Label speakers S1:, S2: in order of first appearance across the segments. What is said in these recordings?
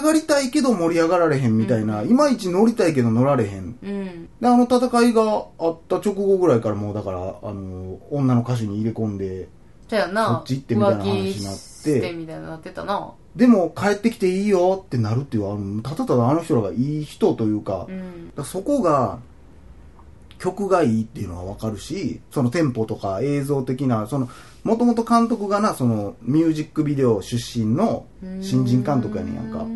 S1: 上がりたいけど盛り上がられへんみたいな、いまいち乗りたいけど乗られへん。
S2: うん。
S1: で、あの戦いがあった直後ぐらいからもうだから、あの、女の歌手に入れ込んで、
S2: そやな。
S1: そっち行ってみたいな話になって
S2: みたいななってたな。
S1: でも帰ってきていいよってなるっていうあのただただあの人らがいい人というか、
S2: うん。
S1: らそこが曲がいいっていうのはわかるしそのテンポとか映像的なそのもともと監督がなそのミュージックビデオ出身の新人監督やねんやんか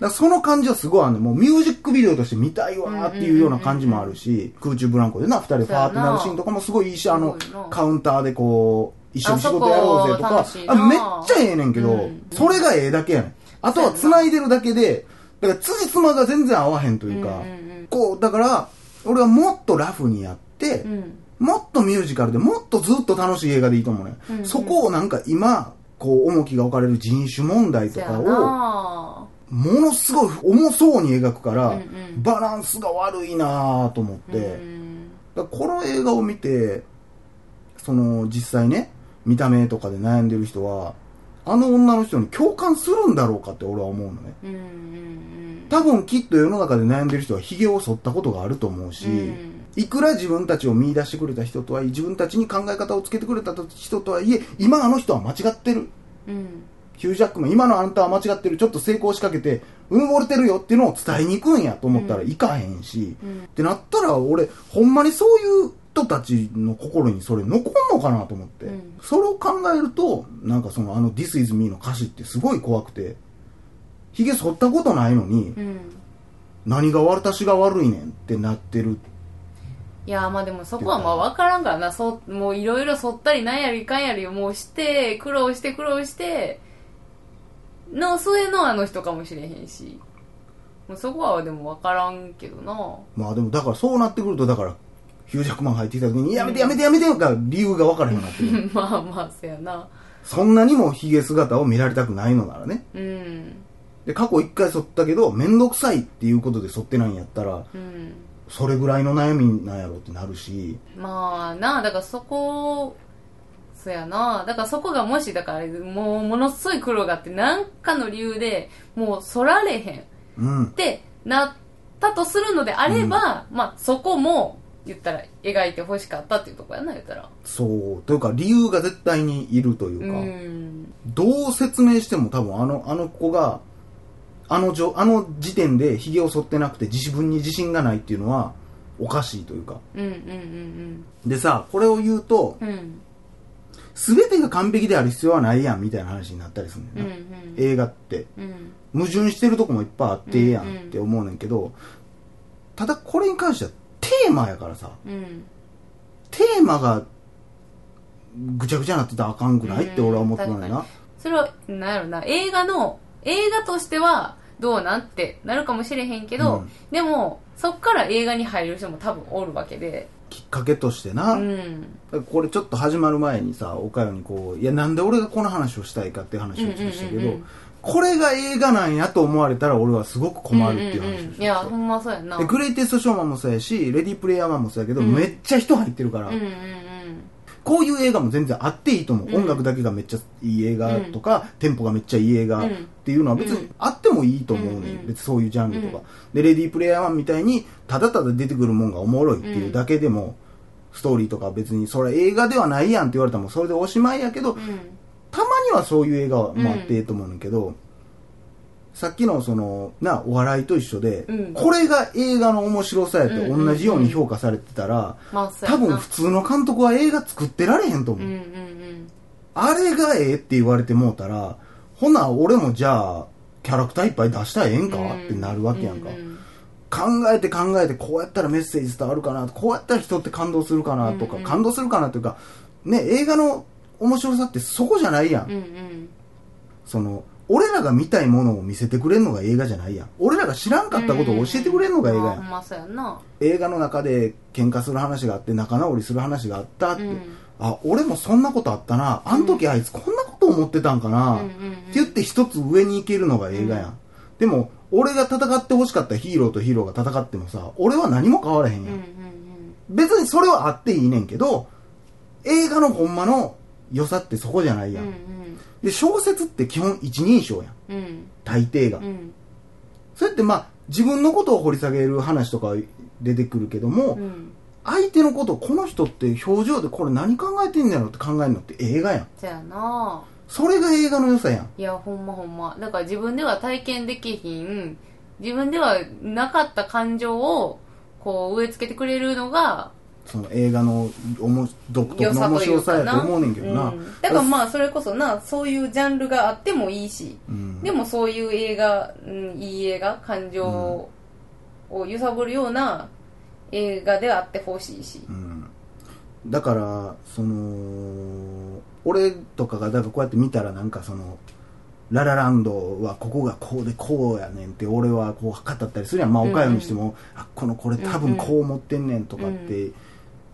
S1: だその感じはすごいあるねんもうミュージックビデオとして見たいわーっていうような感じもあるし空中ブランコでな二人でファーってなるシーンとかもすごいいいしあのカウンターでこう一緒に仕事やろうぜとか
S2: あ
S1: めっちゃええねんけど、
S2: うん
S1: それがええだけやねん。あとは繋いでるだけでだから辻褄が全然合わへんというか、
S2: うんうん
S1: こうだから俺はもっとラフにやって、
S2: うん。うん。
S1: もっとミュージカルでもっとずっと楽しい映画でいいと思うね、
S2: うんうん
S1: そこをなんか今こう重きが置かれる人種問題とかを
S2: な。
S1: ものすごい重そうに描くから、
S2: うんうん。
S1: バランスが悪いなぁと思って、
S2: うん。
S1: だこの映画を見てその実際ね見た目とかで悩んでる人はあの女の人に共感するんだろうかって俺は思うのね。
S2: うんうん。
S1: 多分きっと世の中で悩んでる人はヒゲを剃ったことがあると思うし、
S2: うん。
S1: いくら自分たちを見出してくれた人とはいえ自分たちに考え方をつけてくれた人とはいえ今あの人は間違ってる。
S2: うん。うん。
S1: ヒュージャックも今のあんたは間違ってる。ちょっと成功しかけてうぬぼれてるよっていうのを伝えに行くんやと思ったらいかへんし、
S2: うん。
S1: ってなったら俺ほんまにそういう人たちの心にそれ残んのかなと思って、
S2: うん。
S1: それを考えるとなんかそのあの「This is me」の歌詞ってすごい怖くてヒゲ剃ったことないのに、
S2: うん。
S1: 何が私が悪いねんってなってる。
S2: いやまあでもそこはまあ分か。らんからな。もういろいろそったりなんやりかんやりもうして苦労して苦労しての末のあの人かもしれへんし。そこはでも分からんけどな。
S1: まあでもだからそうなってくるとだからヒュージャックマン入ってきた時に「やめてやめてやめて」が理由が分からへんようになって
S2: まあまあそやな。
S1: そんなにもヒゲ姿を見られたくないのならね。
S2: うん。
S1: で過去一回剃ったけど面倒くさいっていうことで剃ってないんやったら
S2: うん。
S1: それぐらいの悩みなんやろってなるし。
S2: まあなだからそこそやな。だからそこがもしだからもうものすごい苦労があって何かの理由でもう剃られへん。
S1: うん。
S2: ってなったとするのであれば、まあそこも言ったら描いてほしかったっていうところやな言ったら。
S1: そう。というか理由が絶対にいるという
S2: う
S1: か、
S2: ん。
S1: どう説明しても多分あのあの子があのじょあの時点でヒゲを剃ってなくて自分に自信がないっていうのはおかしいというか。
S2: うんうんうん
S1: でさこれを言うと
S2: うんうん
S1: 全てが完璧である必要はないやんみたいな話になったりするんだ
S2: うん
S1: よな、
S2: うん。
S1: 映画って。
S2: うん。
S1: 矛盾してるとこもいっぱいあってええやんって思うねんけどただこれに関してはテーマやからさ。
S2: うん。
S1: テーマがぐちゃぐちゃになってたらあかんくないって俺は思ってな。いな
S2: それはなんやろな。映画の映画としてはどうなんってなるかもしれへんけど、
S1: うん。
S2: でもそっから映画に入る人も多分おるわけで
S1: きっかけとしてな、
S2: うん。
S1: これちょっと始まる前にさ岡山にこういやなんで俺がこの話をしたいかっていう話をちょっとしたけど、
S2: うんうんうんうん
S1: これが映画なんやと思われたら俺はすごく困るっていう話をして
S2: んんん。いやほんまそうやんな。
S1: でグレイテストショーマンもそうやしレディープレイヤーマンもそうやけど、
S2: うん。
S1: めっちゃ人入ってるから、
S2: うんうんうん
S1: こういう映画も全然あっていいと思う、
S2: うん。
S1: 音楽だけがめっちゃいい映画とか、テンポがめっちゃいい映画
S2: うん
S1: っていうのは別にあってもいいと思うね、
S2: うんうん
S1: 別にそういうジャンルとか、
S2: うん。
S1: でレディープレイヤーマンみたいにただただ出てくるもんがおもろいっていうだけでも、ストーリーとか別にそれ映画ではないやんって言われたらもうそれでおしまいやけど、
S2: うん。
S1: たまにはそういう映画もあっていいと思うんだけど、さっきのそのなお笑いと一緒で、
S2: うん。
S1: これが映画の面白さやって
S2: うんうんうん。
S1: 同じように評価されてたら、多分普通の監督は映画作ってられへんと思う、
S2: うんうんうん。
S1: あれがええって言われてもうたらほな俺もじゃあキャラクターいっぱい出したらええんか、
S2: うん
S1: ってなるわけやんか、
S2: うう
S1: 考えて考えてこうやったらメッセージ伝わるかなこうやったら人って感動するかなとか、
S2: うんうん。
S1: 感動するかなというか。ね映画の面白さってそこじゃないやん、
S2: うんうん。
S1: その俺らが見たいものを見せてくれるのが映画じゃないやん。俺らが知らんかったことを教えてくれるのが映画やん、
S2: あほんまそうやんな。
S1: 映画の中で喧嘩する話があって仲直りする話があったって、
S2: うん。
S1: あ俺もそんなことあったな。あの時あいつこんなこと思ってたんかな、
S2: うんうんうん。
S1: って言って一つ上に行けるのが映画やん、でも俺が戦ってほしかったヒーローとヒーローが戦ってもさ俺は何も変わらへんやん、
S2: うんうん。
S1: 別にそれはあっていいねんけど映画のほんまの良さってそこじゃないやん、
S2: うん
S1: で小説って基本一人称やん
S2: うん。うん。
S1: 大抵が、
S2: うん。
S1: それってまあ自分のことを掘り下げる話とか出てくるけども、
S2: うん。
S1: 相手のことこの人って表情でこれ何考えてんねやろって考えるのって映画やん。
S2: そやな。
S1: それが映画の良さやん。
S2: いやほんまほんま。だから自分では体験できひん。自分ではなかった感情をこう植え付けてくれるのが
S1: その映画のおも独特の面白さやと思うねんけどな、
S2: うん。だからまあそれこそなそういうジャンルがあってもいいし。
S1: うん。
S2: でもそういう映画、うん、いい映画感情を揺さぶるような映画であってほしいし。
S1: うん。だからその俺とかがだからこうやって見たらなんかそのララランドはここがこうでこうやねんって俺はこう語ったりするやん。まあ
S2: うんうん
S1: 岡山にしても、あこのこれ多分こう思ってんねんとかって、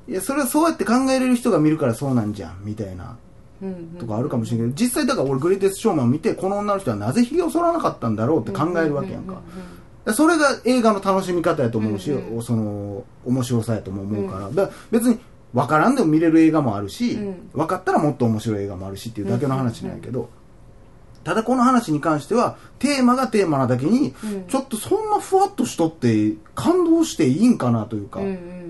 S1: いやそれはそうやって考えれる人が見るからそうなんじゃんみたいな。とかあるかもしれないけど実際だから俺グレイテストショーマンを見てこの女の人はなぜひげを剃らなかったんだろうって考えるわけやんか、でそれが映画の楽しみ方やと思うし、
S2: うんう
S1: その面白さやとも思うから、だから別に分からんでも見れる映画もあるし、
S2: うん。
S1: 分かったらもっと面白い映画もあるしっていうだけの話なんやけど、ただこの話に関してはテーマがテーマなだけに、
S2: うん。
S1: ちょっとそんなふわっとしとって感動していいんかなというか、
S2: うんうん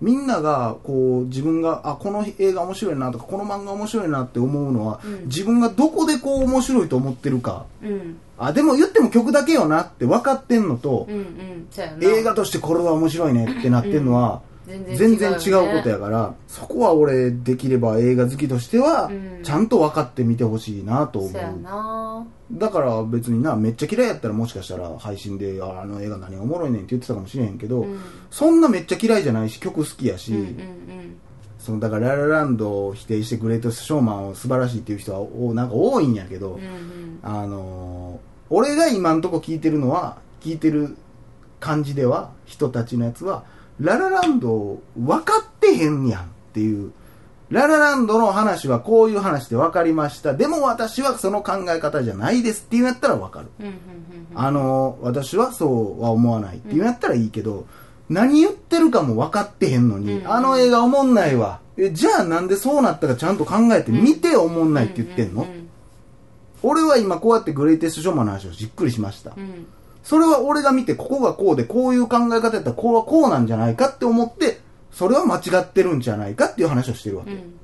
S1: みんながこう自分があこの映画面白いなとかこの漫画面白いなって思うのは、
S2: うん。
S1: 自分がどこでこう面白いと思ってるか。
S2: うん。うん
S1: あでも言っても曲だけよなって分かってんのと、
S2: うんうん。
S1: 映画としてこれは面白いねってなってんのは、全然違うことやから、そこは俺できれば映画好きとしては
S2: うん。
S1: ちゃんと分かってみてほしいなと思う、
S2: そうやな。
S1: だから別になめっちゃ嫌いやったらもしかしたら配信でああの映画何がおもろいねんって言ってたかもしれへんけど、
S2: うん。
S1: そんなめっちゃ嫌いじゃないし曲好きやし、
S2: うんうん
S1: そのだからララランドを否定してグレートスショーマンを素晴らしいっていう人はおなんか多いんやけど、
S2: うんうん。
S1: あのー俺が今んとこ聞いてるのは聞いてる感じでは人たちのやつはララランドを分かってへんやんっていう。ララランドの話はこういう話で分かりました。でも私はその考え方じゃないですっていうんやったら分かる。あのー私はそうは思わないっていうんやったらいいけど、何言ってるかも分かってへんのに、
S2: うん
S1: あの映画おもんないわ。えじゃあなんでそうなったかちゃんと考えて見ておもんないって言ってんの、俺は今こうやってグレイテストショーマンの話をじっくりしました、
S2: うん
S1: それは俺が見てここがこうでこういう考え方やったらこうはこうなんじゃないかって思ってそれは間違ってるんじゃないかっていう話をしてるわけ、
S2: うん。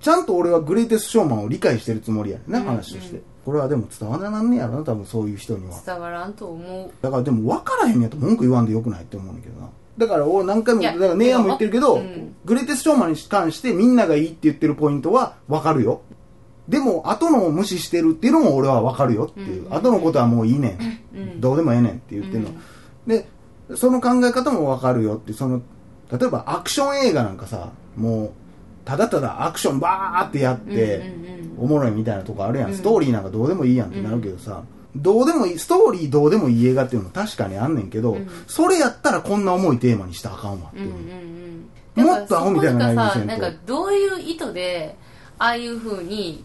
S1: ちゃんと俺はグレイテストショーマンを理解してるつもりやねんな、
S2: うん。
S1: 話としてこれはでも伝わらなんねやろな多分そういう人には。
S2: 伝わらんと思う。
S1: だからでも分からへんやと文句言わんでよくないって思うんだけどな。だから俺何回もだから姉やんも言ってるけど、
S2: うん。
S1: グレイテストショーマンに関してみんながいいって言ってるポイントは分かるよでも後のを無視してるっていうのも俺は分かるよっていう、
S2: うん
S1: 後のことはもういいねん、
S2: うん
S1: どうでもええねんって言ってるの、でその考え方も分かるよってその例えばアクション映画なんかさもうただただアクションバーってやって、
S2: うんうんうん
S1: おもろいみたいなとこあるやん、
S2: うん。
S1: ストーリーなんかどうでもいいやんってなるけどさ、どうでもいいストーリーどうでもいい映画っていうのも確かにあんねんけど、
S2: うん。
S1: それやったらこんな重いテーマにしたらあかんわっていう、
S2: うんうんうん。
S1: もっとアホみたいな内容にせんと。
S2: なんかどういう意図でああいう風に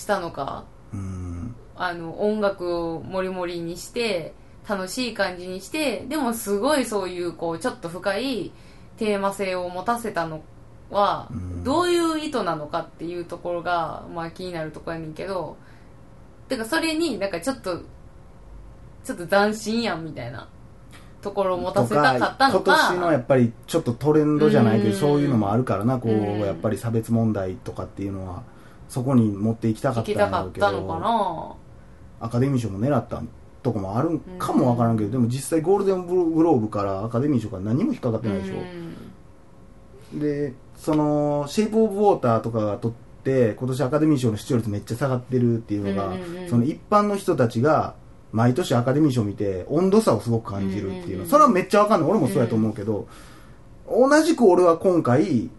S2: したのか。
S1: うん。
S2: あの音楽をモリモリにして楽しい感じにしてでもすごいそういうこうちょっと深いテーマ性を持たせたのは
S1: うん。
S2: どういう意図なのかっていうところが、まあ、気になるところやねんけどてかそれになんかちょっとちょっと斬新やんみたいなところを持たせたかったのか
S1: 今年のやっぱりちょっとトレンドじゃないけど、
S2: うん。
S1: そういうのもあるからなこう、
S2: うん。
S1: やっぱり差別問題とかっていうのはそこに持っていきたかったんや
S2: たかった
S1: ろうけど
S2: のかな。
S1: アカデミー賞も狙ったとこもあるんかもわからんけど、でも実際ゴールデングローブからアカデミー賞から何も引っかかってないでしょ、でその「シェイプ・オブ・ウォーター」とかが取って今年アカデミー賞の視聴率めっちゃ下がってるっていうのが、
S2: うんうんうん
S1: その一般の人たちが毎年アカデミー賞見て温度差をすごく感じるっていうの、
S2: うんうんうん。
S1: それはめっちゃわかんない。俺もそうやと思うけど、同じく俺は今回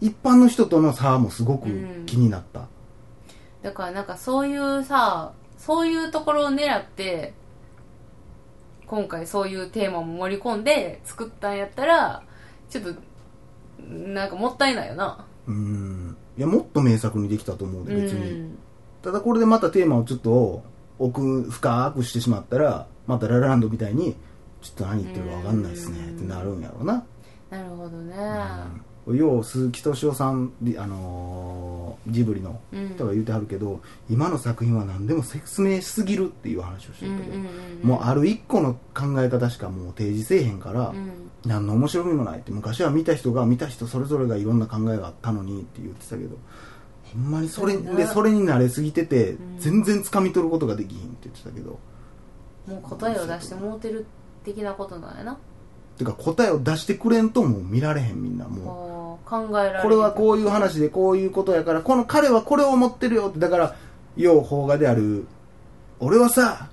S1: 一般の人との差もすごく気になった、
S2: だからなんかそういうさそういうところを狙って今回そういうテーマも盛り込んで作ったんやったらちょっとなんかもったいないよな。
S1: うん。いやもっと名作にできたと思うで別に、
S2: うん
S1: ただこれでまたテーマをちょっと奥深くしてしまったらまたララランドみたいにちょっと何言ってるか分かんないですねってなるんやろうな、
S2: なるほどね
S1: よう鈴木敏夫さん、りあのージブリの
S2: うん
S1: 人が言うてはるけど、今の作品は何でも説明しすぎるっていう話をしてたけど、
S2: うんうんうん
S1: もうある一個の考え方しかもう提示せえへんから、
S2: うん。
S1: 何の面白みもないって昔は見た人が見た人それぞれがいろんな考えがあったのにって言ってたけどほんまにそれでそれに慣れすぎてて、
S2: ん。
S1: 全然掴み取ることができひんって言ってたけど。
S2: もう答えを出してもうてる的なことなんやな
S1: てか答えを出してくれんともう見られへんみんなも
S2: こう考えられ
S1: これはこういう話でこういうことやからこの彼はこれを思ってるよってだから要邦画である。俺はさ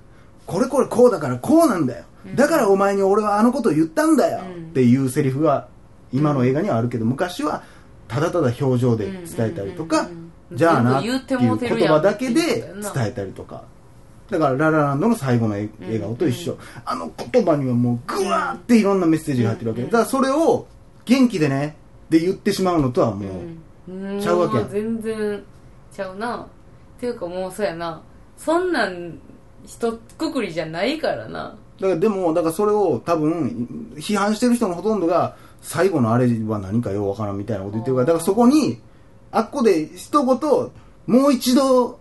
S1: これこれこうだからこうなんだよ、だからお前に俺はあのことを言ったんだよ、
S2: うん。
S1: っていうセリフが今の映画にはあるけど、昔はただただ表情で伝えたりとか、じゃあなっていう言葉だけで伝えたりとかだからララランドの最後のえ笑顔と一緒、あの言葉にはもうグワーっていろんなメッセージが入ってるわけ、
S2: うん。うん
S1: だからそれを元気でねって言ってしまうのとはもう、
S2: うん。
S1: ちゃうわけやん。
S2: も全然ちゃうな。っていうかもうそうやな。そんなん一括りじゃないからな。
S1: だからでもだからそれを多分批判してる人のほとんどが最後のあれは何かようわからんみたいなこと言ってるからだからそこにあっこで一言もう一度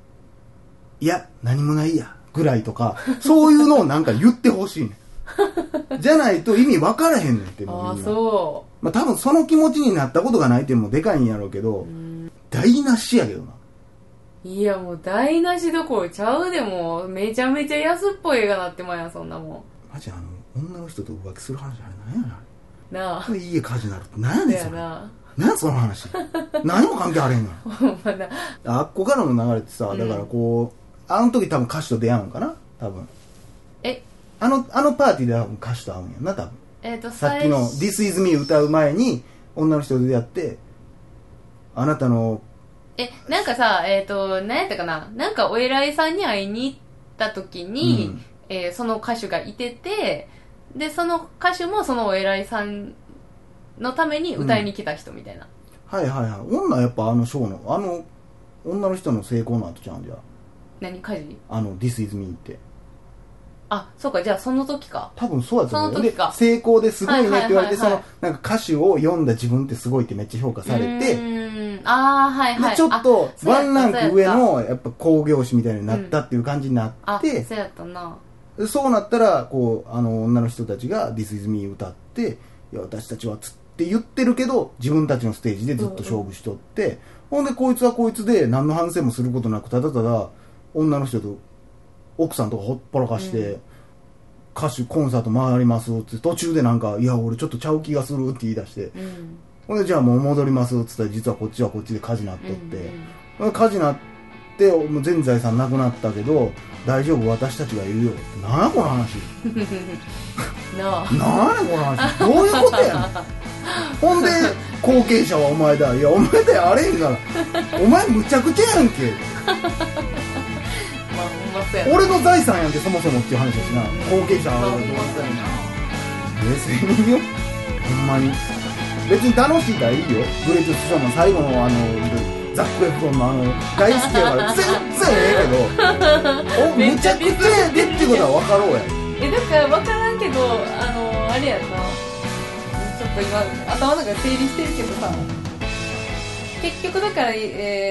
S1: いや何もないやぐらいとかそういうのをなんか言ってほしいねん。じゃないと意味分からへんねんっても
S2: ああ
S1: うみんな
S2: そ
S1: まあ多分その気持ちになったことがないっていうのもでかいんやろうけど、
S2: ううん
S1: 台無しやけどな。い
S2: やもう台無しどころちゃうでもう。めちゃめちゃ安っぽい映画なってまうやんそんなも
S1: マジあの女の人と浮気する話あれ何やねんあ
S2: んなあ。
S1: れ家火事になるって何や
S2: そ
S1: ねんそれ。
S2: やな
S1: 何やその話。何も関係あれへんが
S2: ほんまだ
S1: あっこからの流れってさだからこう、あの時多分歌手と出会うんかな？多分。
S2: え？
S1: あのあのパーティーで多分歌手と会うんやんな多分。
S2: えっ、と
S1: さっきの「
S2: 最
S1: This is me」歌う前に女の人と出会ってあなたの
S2: えなんかさえっ、と何やったかな？なんかお偉いさんに会いに行った時に、
S1: うん。
S2: えーその歌手がいててでその歌手もそのお偉いさんのために歌いに来た人みたいな、
S1: はいはいはい。女はやっぱあのショーのあの女の人の成功の後ちゃうんじゃ
S2: 何家事
S1: あの「This is me」って。
S2: あそうかじゃあその時か。
S1: 多分そうやと思う。
S2: その時か。
S1: 成功ですごいねって言われて、
S2: はいはいはいはい。
S1: そのなんか歌手を読んだ自分ってすごいってめっちゃ評価されて、
S2: うーん。ああはいはい。
S1: でちょっと
S2: あそうやった
S1: ワンランク上のやっぱ興行師みたいになったっていう感じにな
S2: あ
S1: って、
S2: そうやった。な。
S1: でそうなったらこうあの女の人たちが「This is me」歌って「いや私たちは」つって言ってるけど自分たちのステージでずっと勝負しとって、ほんでこいつはこいつで何の反省もすることなくただただ女の人と奥さんとかほっぽらかして、歌手コンサート回りますって途中でなんか「いや俺ちょっとちゃう気がする」って言い出して
S2: うん。
S1: ほんでじゃあもう戻りますっつったら実はこっちはこっちで火事なっとって、
S2: うん。
S1: 火事なってもう全財産なくなったけど大丈夫私たちがいるよってなんやこの話。
S2: なあ。
S1: なんやこの話。どういうことやねん。ほんで後継者はお前だ。いやお前だよあれへんから。お前むちゃくちゃやんけ俺の財産やんけそもそもっていう話だしな。後継者は。冷静によほんまに。別に楽しいからいいよ。グレートスショーマン最後のあのザック・エフロンのあの大好きやから 全然ええけど。お
S2: めっちゃ
S1: むちゃくちゃやでってことは分かろうや
S2: えだから分からんけどあのあれやんなちょっと今頭の中で整理してるけどさ。結局だから、えー